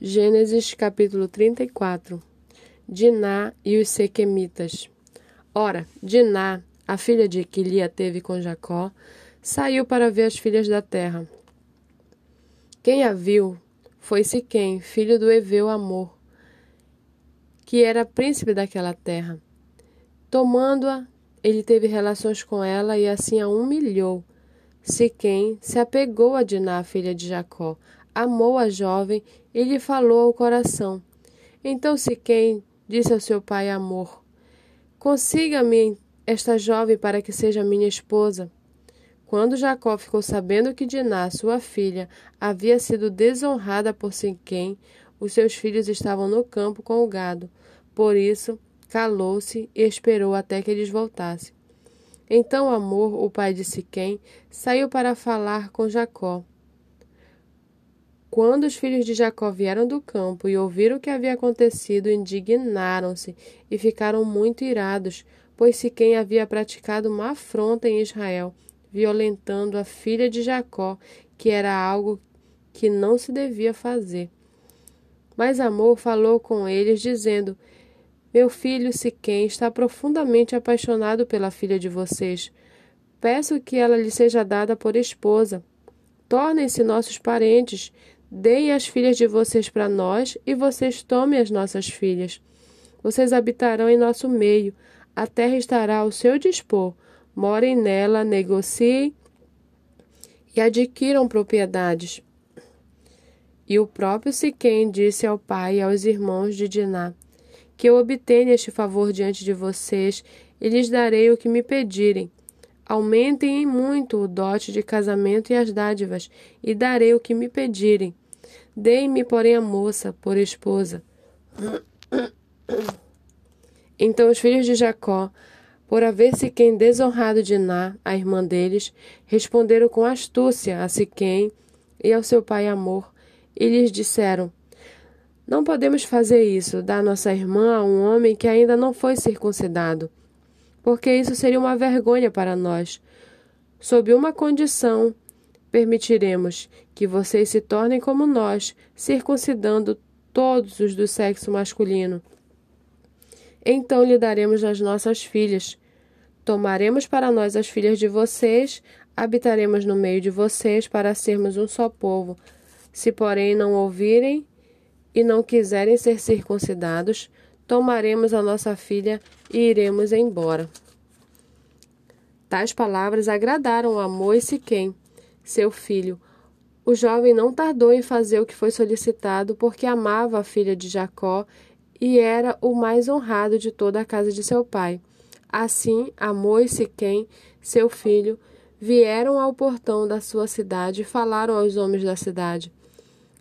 Gênesis capítulo 34 Diná e os Sequemitas Ora, Diná, a filha de que teve com Jacó, saiu para ver as filhas da terra. Quem a viu foi Siquém, filho do Eveu Amor, que era príncipe daquela terra. Tomando-a, ele teve relações com ela e assim a humilhou. Siquém se apegou a Diná, filha de Jacó, amou a jovem e lhe falou ao coração. Então Siquém disse ao seu pai Amor: Consiga-me esta jovem para que seja minha esposa. Quando Jacó ficou sabendo que Diná, sua filha, havia sido desonrada por Siquém, os seus filhos estavam no campo com o gado. Por isso, calou-se e esperou até que eles voltassem. Então Amor, o pai de Siquém, saiu para falar com Jacó. Quando os filhos de Jacó vieram do campo e ouviram o que havia acontecido, indignaram-se e ficaram muito irados, pois Siquém havia praticado uma afronta em Israel, violentando a filha de Jacó, que era algo que não se devia fazer. Mas Amor falou com eles, dizendo: Meu filho Siquém está profundamente apaixonado pela filha de vocês. Peço que ela lhe seja dada por esposa. Tornem-se nossos parentes, Deem as filhas de vocês para nós e vocês tomem as nossas filhas. Vocês habitarão em nosso meio, a terra estará ao seu dispor. Morem nela, negociem e adquiram propriedades. E o próprio Siquém disse ao pai e aos irmãos de Diná: Que eu obtenha este favor diante de vocês e lhes darei o que me pedirem. Aumentem em muito o dote de casamento e as dádivas, e darei o que me pedirem. Deem-me, porém, a moça por esposa. Então os filhos de Jacó, por haver Siquém desonrado de Ná, a irmã deles, responderam com astúcia a Siquém e ao seu pai Amor, e lhes disseram: Não podemos fazer isso, dar nossa irmã a um homem que ainda não foi circuncidado porque isso seria uma vergonha para nós. Sob uma condição, permitiremos que vocês se tornem como nós, circuncidando todos os do sexo masculino. Então lhe daremos as nossas filhas. Tomaremos para nós as filhas de vocês, habitaremos no meio de vocês para sermos um só povo. Se, porém, não ouvirem e não quiserem ser circuncidados, tomaremos a nossa filha e iremos embora. Tais palavras agradaram a e Siquém, seu filho. O jovem não tardou em fazer o que foi solicitado, porque amava a filha de Jacó e era o mais honrado de toda a casa de seu pai. Assim, Amor e Siquém, seu filho, vieram ao portão da sua cidade e falaram aos homens da cidade.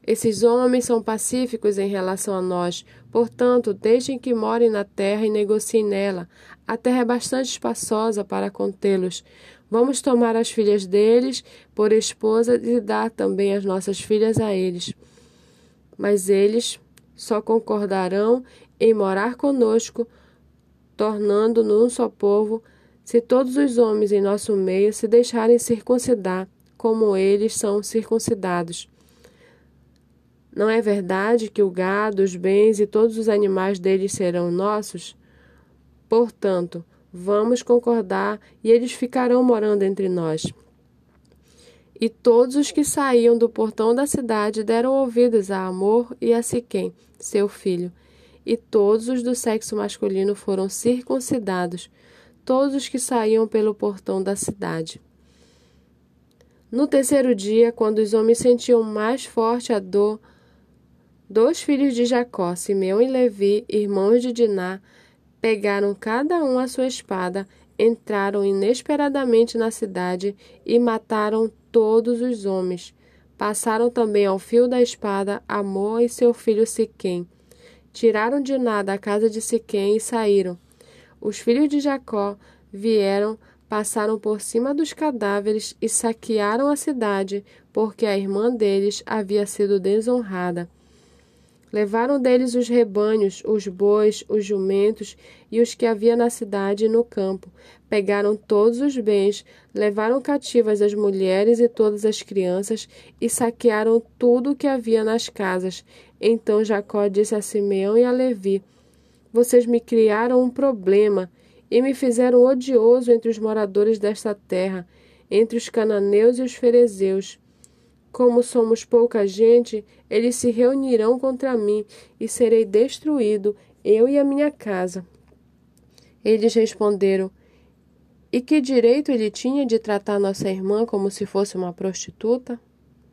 Esses homens são pacíficos em relação a nós, portanto, deixem que morem na terra e negociem nela. A terra é bastante espaçosa para contê-los. Vamos tomar as filhas deles por esposa e dar também as nossas filhas a eles. Mas eles só concordarão em morar conosco, tornando-nos um só povo, se todos os homens em nosso meio se deixarem circuncidar, como eles são circuncidados. Não é verdade que o gado, os bens e todos os animais deles serão nossos? Portanto, vamos concordar e eles ficarão morando entre nós. E todos os que saíam do portão da cidade deram ouvidos a Amor e a Siquém, seu filho. E todos os do sexo masculino foram circuncidados, todos os que saíam pelo portão da cidade. No terceiro dia, quando os homens sentiam mais forte a dor, Dois filhos de Jacó, Simeão e Levi, irmãos de Diná, pegaram cada um a sua espada, entraram inesperadamente na cidade e mataram todos os homens. Passaram também ao fio da espada Amor e seu filho Siquém. Tiraram Diná da casa de Siquém e saíram. Os filhos de Jacó vieram, passaram por cima dos cadáveres e saquearam a cidade, porque a irmã deles havia sido desonrada. Levaram deles os rebanhos, os bois, os jumentos e os que havia na cidade e no campo. Pegaram todos os bens, levaram cativas as mulheres e todas as crianças e saquearam tudo o que havia nas casas. Então Jacó disse a Simeão e a Levi: Vocês me criaram um problema e me fizeram odioso entre os moradores desta terra, entre os cananeus e os ferezeus. Como somos pouca gente, eles se reunirão contra mim e serei destruído, eu e a minha casa. Eles responderam: E que direito ele tinha de tratar nossa irmã como se fosse uma prostituta?